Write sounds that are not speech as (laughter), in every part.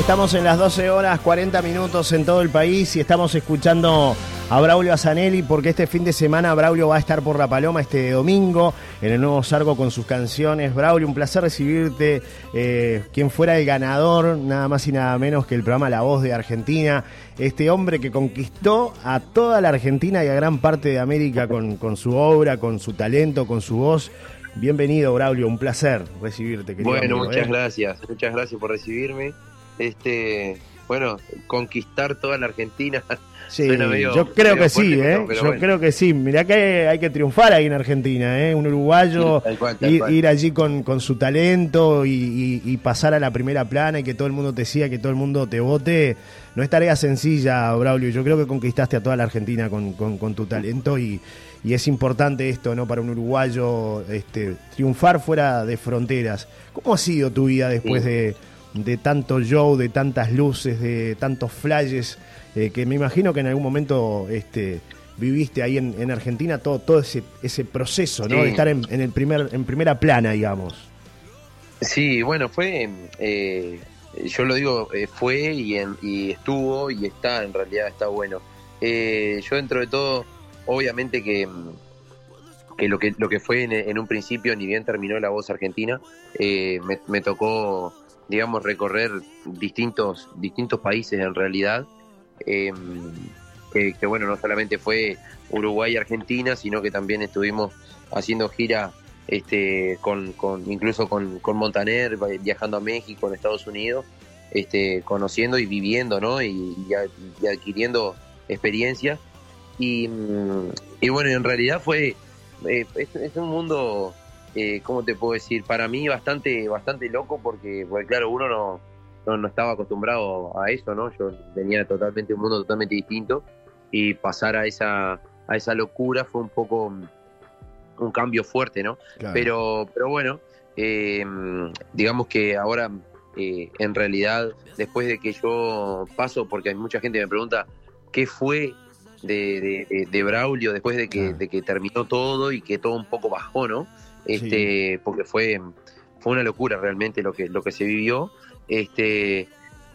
Estamos en las 12 horas 40 minutos en todo el país y estamos escuchando a Braulio Azanelli porque este fin de semana Braulio va a estar por La Paloma este domingo en el nuevo Sargo con sus canciones. Braulio, un placer recibirte. Eh, quien fuera el ganador, nada más y nada menos que el programa La Voz de Argentina. Este hombre que conquistó a toda la Argentina y a gran parte de América con, con su obra, con su talento, con su voz. Bienvenido, Braulio, un placer recibirte. Querido bueno, muchas ¿eh? gracias, muchas gracias por recibirme este, bueno, conquistar toda la Argentina. (laughs) Sí, yo creo que sí, ¿eh? yo creo que sí. Mirá que hay que triunfar ahí en Argentina, ¿eh? Un uruguayo, (laughs) ir, allí con, con, su talento y, pasar a la primera plana y que todo el mundo te siga, que todo el mundo te vote. No es tarea sencilla, Braulio. Yo creo que conquistaste a toda la Argentina con, con, tu talento y, y, es importante esto, ¿no? Para un uruguayo este, triunfar fuera de fronteras. ¿Cómo ha sido tu vida después de de tanto show, de tantas luces, de tantos flashes, eh, que me imagino que en algún momento este, viviste ahí en, Argentina todo, todo ese, ese proceso, ¿no? De estar en, el primer, en primera plana, digamos. Sí, bueno, fue, eh, yo lo digo, eh, fue y, y estuvo y está, en realidad está bueno. yo dentro de todo, obviamente que que lo que lo que fue en, un principio, ni bien terminó la voz argentina, me, me, tocó digamos, recorrer distintos, distintos países en realidad. Em, que, bueno, no solamente fue Uruguay Argentina, sino que también estuvimos haciendo gira este, con, con incluso con, con, Montaner, viajando a México, en Estados Unidos, este, conociendo y viviendo, ¿no? Y, adquiriendo experiencia. Y, y, bueno, en realidad fue, eh, es, un mundo eh, ¿cómo te puedo decir? Para mí bastante, bastante loco porque, porque claro, uno no, no, estaba acostumbrado a eso, ¿no? Yo tenía totalmente un mundo totalmente distinto y pasar a esa, a esa locura fue un poco un cambio fuerte, ¿no? Pero, pero bueno, eh, digamos que ahora eh, en realidad, después de que yo paso, porque hay mucha gente me pregunta qué fue de, de, de Braulio después de que, de que terminó todo y que todo un poco bajó, ¿no? Este, porque fue, fue una locura realmente lo que, lo que se vivió. Este,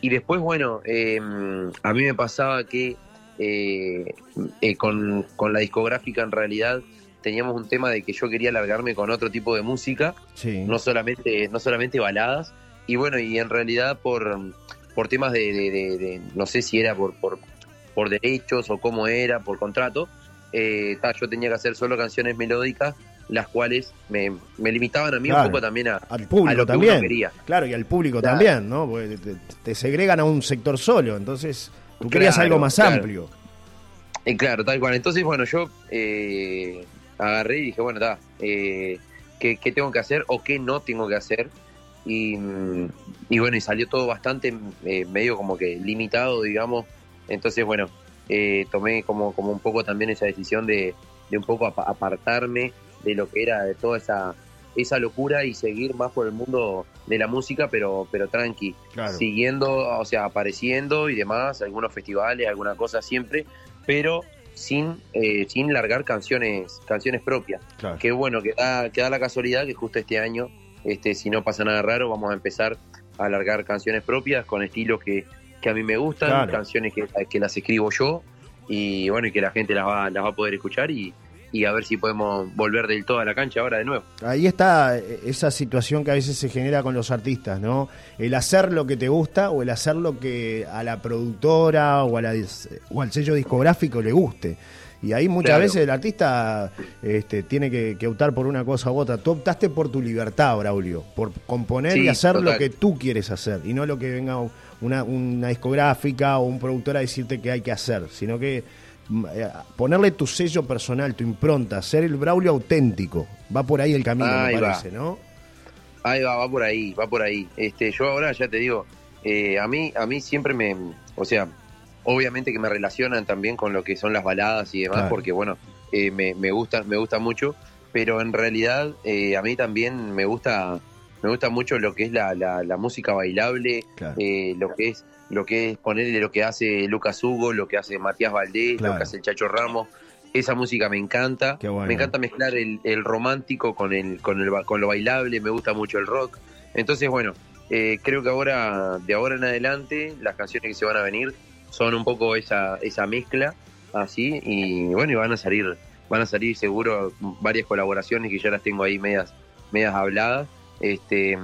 y después, bueno, em, a mí me pasaba que eh, eh, con, la discográfica en realidad teníamos un tema de que yo quería largarme con otro tipo de música, no, solamente, no solamente baladas. Y bueno, y en realidad por, por temas de, no sé si era por, por, por derechos o cómo era, por contrato, eh, yo tenía que hacer solo canciones melódicas las cuales me, limitaban a mí un poco también a, al público también. quería. Claro, y al público también, ¿no? Porque te, segregan a un sector solo, entonces tú querías algo más amplio. Y claro, tal cual. Entonces, bueno, yo eh, agarré y dije, bueno, está, eh, ¿qué, tengo que hacer o qué no tengo que hacer? Y, y bueno, y salió todo bastante eh, medio como que limitado, digamos. Entonces, bueno, eh, tomé como, como un poco también esa decisión de, de un poco apartarme de lo que era de toda esa esa locura y seguir más por el mundo de la música, pero pero tranqui, siguiendo, o sea, apareciendo y demás, algunos festivales, alguna cosa siempre, pero sin eh, sin largar canciones canciones propias. Que bueno, que da, que da la casualidad que justo este año, este si no pasa nada raro, vamos a empezar a largar canciones propias con estilos que, que a mí me gustan, canciones que, que las escribo yo y bueno, y que la gente las va, las va a poder escuchar y, y a ver si podemos volver del todo a la cancha ahora de nuevo. Ahí está eh, esa situación que a veces se genera con los artistas, ¿no? El hacer lo que te gusta o el hacer lo que a la productora o, a la, o al sello discográfico le guste. Y ahí muchas veces el artista este, tiene que, optar por una cosa u otra. Tú optaste por tu libertad, Braulio, por componer y hacer lo que tú quieres hacer, y no lo que venga una, una discográfica o un productor a decirte que hay que hacer, sino que ponerle tu sello personal, tu impronta, ser el Braulio auténtico. Va por ahí el camino, me parece, ¿no? Ahí va, va por ahí, va por ahí. Este, yo ahora ya te digo, eh, a mí, a mí siempre me, o sea, obviamente que me relacionan también con lo que son las baladas y demás, porque bueno, eh, me, me gusta, me gusta mucho, pero en realidad a mí también me gusta, me gusta mucho lo que es la, la, música bailable, lo que es lo que es ponerle lo que hace Lucas Hugo, lo que hace Matías Valdés, lo que hace el Chacho Ramos. Esa música me encanta. Me encanta mezclar el, romántico con el, con el con lo bailable, me gusta mucho el rock. Entonces, bueno, eh, creo que ahora, de ahora en adelante, las canciones que se van a venir son un poco esa, esa mezcla, así, y bueno, y van a salir, van a salir seguro varias colaboraciones que ya las tengo ahí medias, medias habladas. Este,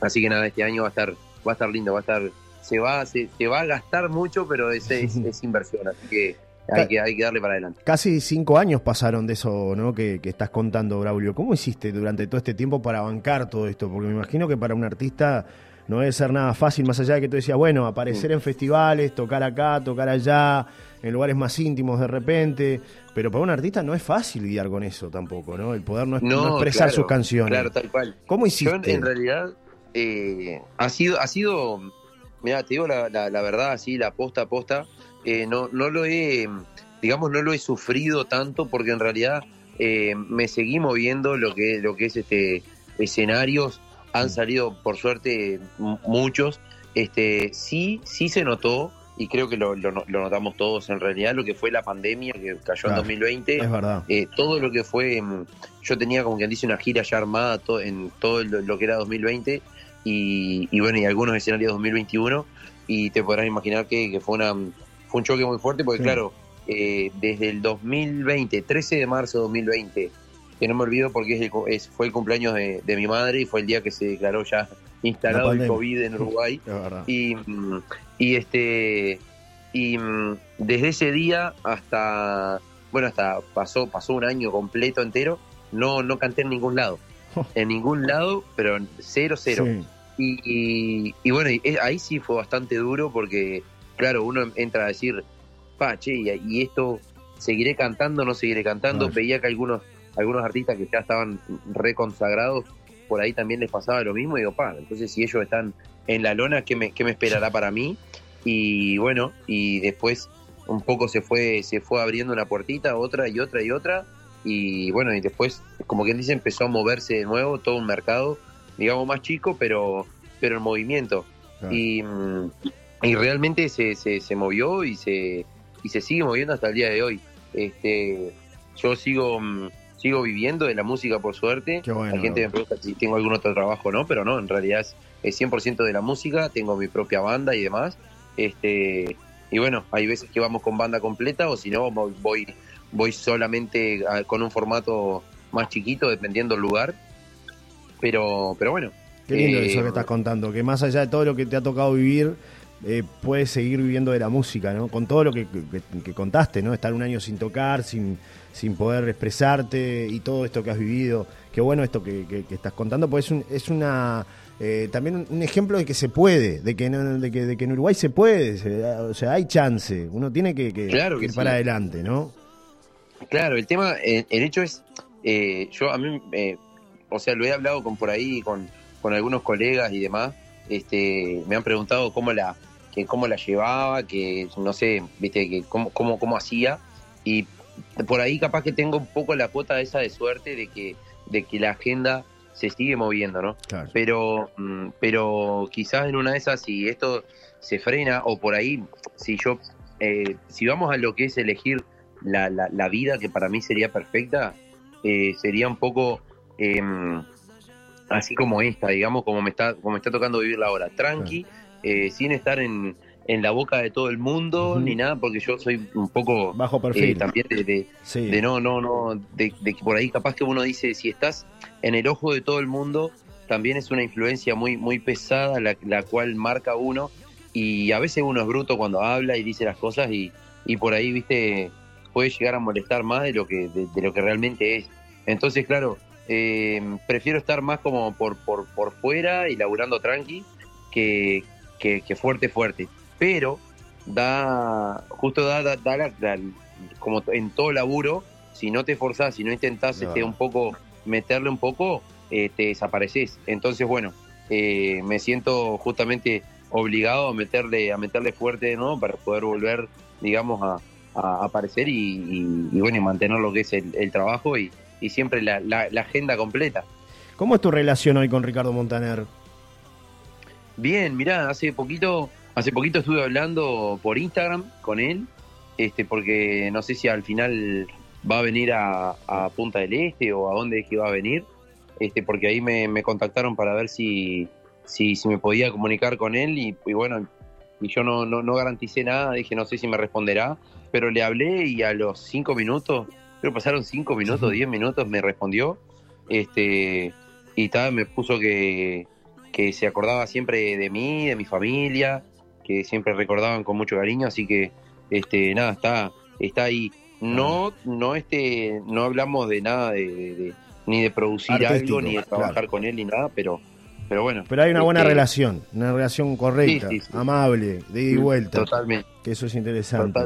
así que nada, este año va a estar, va a estar lindo, va a estar, se va, se, va a gastar mucho, pero es, es (laughs) inversión, así que hay que, hay que darle para adelante. Casi cinco años pasaron de eso ¿no? que, estás contando, Braulio. ¿Cómo hiciste durante todo este tiempo para bancar todo esto? Porque me imagino que para un artista no debe ser nada fácil, más allá de que tú decías, bueno, aparecer en festivales, tocar acá, tocar allá, en lugares más íntimos de repente. Pero para un artista no es fácil lidiar con eso tampoco, ¿no? El poder no, expresar sus canciones. Claro, tal cual. ¿Cómo hiciste? en realidad eh, ha sido, ha sido, mira, te digo la, la, la verdad, así, la posta a posta eh, no, no lo he, digamos, no lo he sufrido tanto porque en realidad eh, me seguí moviendo lo que, lo que es este escenarios. Han salido, por suerte, muchos. Este, sí, sí se notó, y creo que lo, notamos todos en realidad, lo que fue la pandemia que cayó en 2020. Es verdad. Eh, todo lo que fue, mm, yo tenía como quien dice una gira ya armada en todo lo, que era 2020 y, y, bueno, y algunos escenarios 2021 y te podrás imaginar que, que fue una, fue un choque muy fuerte porque, claro, eh, desde el 2020, 13 de marzo de 2020, que no me olvido porque es, fue el cumpleaños de, mi madre y fue el día que se declaró ya instalado el COVID en Uruguay. (laughs) y, y este y desde ese día hasta bueno hasta pasó pasó un año completo entero no no canté en ningún lado. (laughs) En ningún lado pero cero cero. Y, y, bueno ahí sí fue bastante duro porque claro, uno entra a decir, pa, che, y esto, ¿seguiré cantando no seguiré cantando? Veía que algunos, algunos artistas que ya estaban reconsagrados, por ahí también les pasaba lo mismo, y digo, pa, entonces si ellos están en la lona, ¿qué me, qué me esperará para mí? Y bueno, y después un poco se fue, se fue abriendo una puertita, otra y otra y otra, y bueno, y después, como quien dice, empezó a moverse de nuevo todo un mercado, digamos más chico, pero, pero en movimiento. Y, y realmente se, se, movió y se, y se sigue moviendo hasta el día de hoy. Este, yo sigo, mm, sigo viviendo de la música por suerte. La gente me pregunta si tengo algún otro trabajo o no, pero no, en realidad es, es 100% de la música, tengo mi propia banda y demás. Este, y bueno, hay veces que vamos con banda completa o si no, voy, voy solamente con un formato más chiquito, dependiendo del lugar. Pero, pero bueno. Qué lindo eso que eh, estás contando, que más allá de todo lo que te ha tocado vivir, eh, puedes seguir viviendo de la música, ¿no? Con todo lo que, contaste, ¿no? Estar un año sin tocar, sin, sin poder expresarte y todo esto que has vivido. Qué bueno esto que, estás contando, pues es, una... Eh, también un ejemplo de que se puede, de que, de que, de que en Uruguay se puede, o sea, hay chance, uno tiene que, ir para adelante, ¿no? Claro, el tema, el, hecho es, eh, yo a mí, o sea, lo he hablado con por ahí, con, con algunos colegas y demás, este, me han preguntado cómo la, que cómo la llevaba, que no sé, viste, que cómo, cómo, cómo hacía. Y por ahí capaz que tengo un poco la cuota esa de suerte de que, de que la agenda se sigue moviendo, ¿no? Pero, mm, pero quizás en una de esas, si esto se frena, o por ahí, si yo, eh, si vamos a lo que es elegir la, la, vida que para mí sería perfecta, eh, sería un poco em, así como esta, digamos, como me está, como me está tocando vivir la hora, tranqui. Eh, sin estar en, en, la boca de todo el mundo ni nada, porque yo soy un poco bajo perfil. eh, también de, de, no, no, no, de, que por ahí capaz que uno dice, si estás en el ojo de todo el mundo, también es una influencia muy, muy pesada la, la cual marca uno y a veces uno es bruto cuando habla y dice las cosas y, y por ahí, viste, puede llegar a molestar más de lo que, de, lo que realmente es. Entonces, claro, eh, prefiero estar más como por, por, por fuera y laburando tranqui que, que, fuerte, fuerte. Pero da, justo da, da, como en todo laburo, si no te esforzás, si no intentás este, un poco, meterle un poco, eh, te desapareces. Entonces, bueno, eh, me siento justamente obligado a meterle, a meterle fuerte de nuevo para poder volver, digamos, a, aparecer y, bueno, y mantener lo que es el, trabajo y, siempre la, la agenda completa. ¿Cómo es tu relación hoy con Ricardo Montaner? Bien, mirá, hace poquito, hace poquito estuve hablando por Instagram con él, este, porque no sé si al final va a venir a, Punta del Este o a dónde es que va a venir, este, porque ahí me, contactaron para ver si, si, si me podía comunicar con él y, bueno, y yo no, no, no, garanticé nada, dije no sé si me responderá, pero le hablé y a los cinco minutos, pero pasaron cinco minutos, diez minutos, me respondió, este, y tal, me puso que, que se acordaba siempre de mí, de mi familia, que siempre recordaban con mucho cariño, así que este, nada, está, está ahí. No, no este, no hablamos de nada de, ni de producir algo, ni de trabajar con él, ni nada, pero pero bueno. Pero hay una buena este, relación, una relación correcta, amable, de ida y vuelta. Totalmente. Que eso es interesante.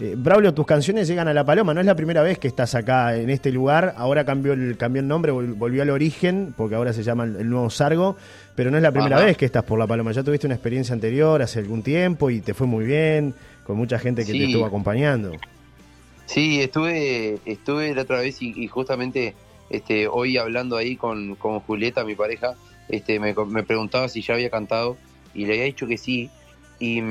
Eh, Braulio, tus canciones llegan a La Paloma, no es la primera vez que estás acá en este lugar, ahora cambió el, cambió el nombre, volvió al origen, porque ahora se llama el, Nuevo Sargo, pero no es la primera vez que estás por La Paloma, ya tuviste una experiencia anterior hace algún tiempo y te fue muy bien, con mucha gente que te estuvo acompañando. Sí, estuve, estuve la otra vez y, justamente este, hoy hablando ahí con, con Julieta, mi pareja, este, me, preguntaba si ya había cantado y le había dicho que sí. Y,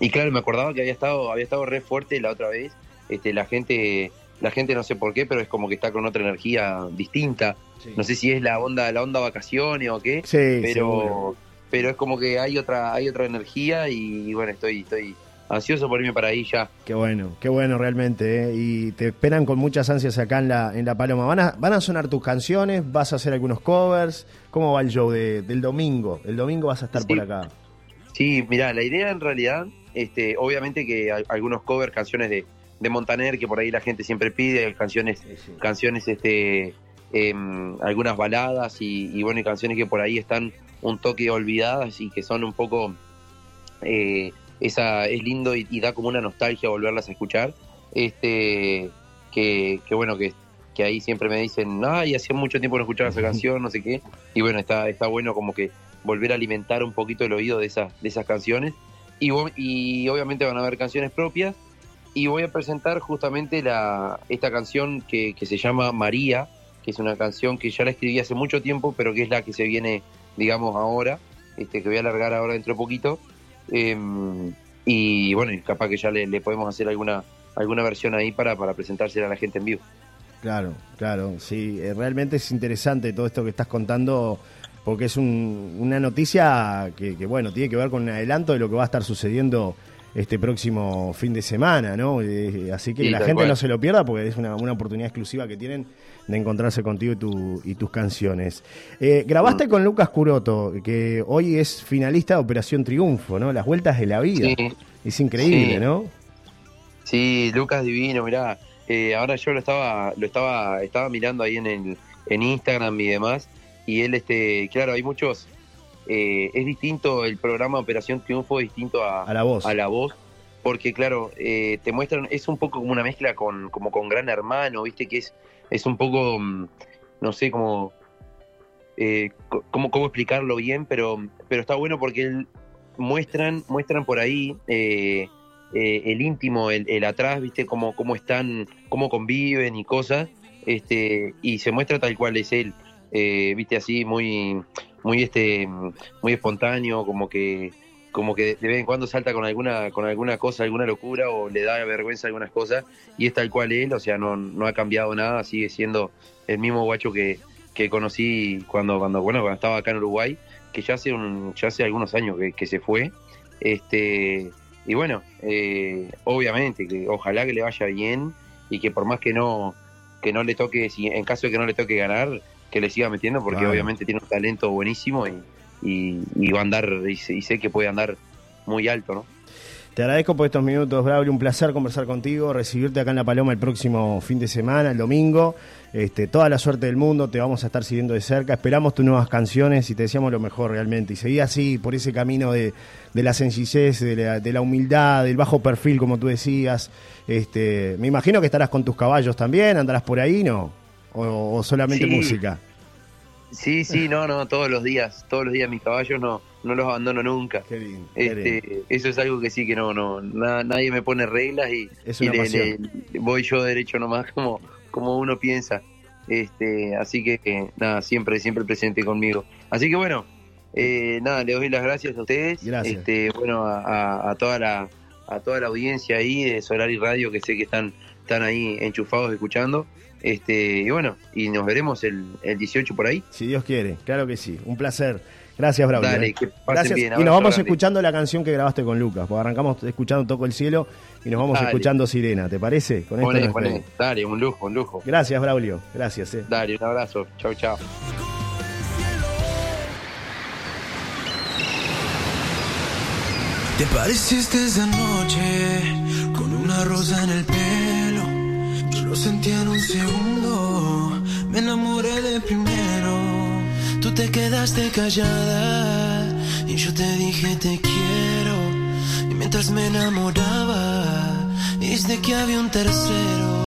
y, claro, me acordaba que había estado, había estado re fuerte la otra vez. Este, la gente, la gente no sé por qué, pero es como que está con otra energía distinta. No sé si es la onda, la onda vacaciones o qué, pero, pero es como que hay otra, hay otra energía y bueno, estoy, estoy, ansioso por irme para ahí ya. Qué bueno, qué bueno realmente. ¿eh? Y te esperan con muchas ansias acá en la, en la Paloma. ¿Van a, ¿Van a sonar tus canciones? ¿Vas a hacer algunos covers? ¿Cómo va el show del domingo? El domingo vas a estar por acá. Sí, mira, la idea en realidad, este, obviamente que algunos covers, canciones de, de Montaner, que por ahí la gente siempre pide, canciones, canciones, este, em, algunas baladas y, y, bueno, canciones que por ahí están un toque olvidadas y que son un poco eh, esa es lindo y, da como una nostalgia volverlas a escuchar. Este, que, bueno, que, que, ahí siempre me dicen, ay, hacía mucho tiempo no escuchaba esa canción, no sé qué. Y bueno, está, está bueno como que volver a alimentar un poquito el oído de esas, de esas canciones. Y, y obviamente van a haber canciones propias. Y voy a presentar justamente la, esta canción que, que se llama María, que es una canción que ya la escribí hace mucho tiempo, pero que es la que se viene, digamos, ahora, este, que voy a alargar ahora dentro de poquito. Em, y bueno, capaz que ya le, podemos hacer alguna alguna versión ahí para, para presentársela a la gente en vivo. Claro, claro, sí, eh, realmente es interesante todo esto que estás contando porque es una noticia que, bueno, tiene que ver con un adelanto de lo que va a estar sucediendo este próximo fin de semana, ¿no? Eh, así que la gente no se lo pierda porque es una, una oportunidad exclusiva que tienen de encontrarse contigo y, tu, y tus canciones. Eh, grabaste con Lucas Curoto, que hoy es finalista de Operación Triunfo, ¿no? Las vueltas de la vida. Es increíble, ¿no? Sí, Lucas divino, mirá. Eh, ahora yo lo estaba, lo estaba, estaba mirando ahí en el, en Instagram y demás. Y él, este, claro, hay muchos. Eh, es distinto el programa Operación Triunfo, distinto a, la voz. A la voz porque claro, te muestran, es un poco como una mezcla con, como con Gran Hermano, viste, que es es un poco, mm, no sé cómo, eh, cómo, cómo, explicarlo bien, pero, pero está bueno porque muestran, muestran por ahí eh, eh, el íntimo, el, atrás, viste, cómo, cómo están, cómo conviven y cosas, este, y se muestra tal cual es él, viste, así muy, muy este, muy espontáneo, como que como que de vez en cuando salta con alguna con alguna cosa, alguna locura o le da vergüenza algunas cosas y es tal cual él, o sea, no, no ha cambiado nada, sigue siendo el mismo guacho que, que conocí cuando cuando bueno, cuando estaba acá en Uruguay, que ya hace un ya hace algunos años que, se fue. Este y bueno, eh, obviamente que ojalá que le vaya bien y que por más que no que no le toque si en caso de que no le toque ganar, que le siga metiendo porque obviamente tiene un talento buenísimo y y, va a andar, y sé, que puede andar muy alto, ¿no? Te agradezco por estos minutos, Braulio. Un placer conversar contigo, recibirte acá en La Paloma el próximo fin de semana, el domingo. Este, toda la suerte del mundo, te vamos a estar siguiendo de cerca. Esperamos tus nuevas canciones y te deseamos lo mejor realmente. Y seguí así, por ese camino de, la sencillez, de la, humildad, del bajo perfil, como tú decías. Este, me imagino que estarás con tus caballos también, andarás por ahí, ¿no? ¿O, solamente música? Sí, sí, no, no, todos los días, todos los días mis caballos no, no los abandono nunca. Qué bien, este, Eso es algo que sí que no, no, nadie me pone reglas y, voy yo derecho nomás como, como uno piensa. Este, así que nada, siempre, siempre presente conmigo. Así que bueno, eh, nada, le doy las gracias a ustedes. Gracias. Este, bueno, a, toda la, a toda la audiencia ahí de Solar y Radio que sé que están, están ahí enchufados escuchando. Este, y bueno, y nos veremos el, el 18 por ahí. Si Dios quiere, claro que sí. Un placer. Gracias, Braulio. Dale, ¿eh? que pasen bien. Y nos vamos escuchando la canción que grabaste con Lucas, porque arrancamos escuchando Toco el Cielo y nos vamos escuchando Sirena, ¿te parece? Con esto Dale, un lujo, un lujo. Gracias, Braulio. Gracias. Eh. Dale, un abrazo. Chau, chau. Te pareciste esa noche con una rosa en el pelo. Lo sentí en un segundo, me enamoré de primero. Tú te quedaste callada y yo te dije te quiero. Y mientras me enamoraba, viste que había un tercero.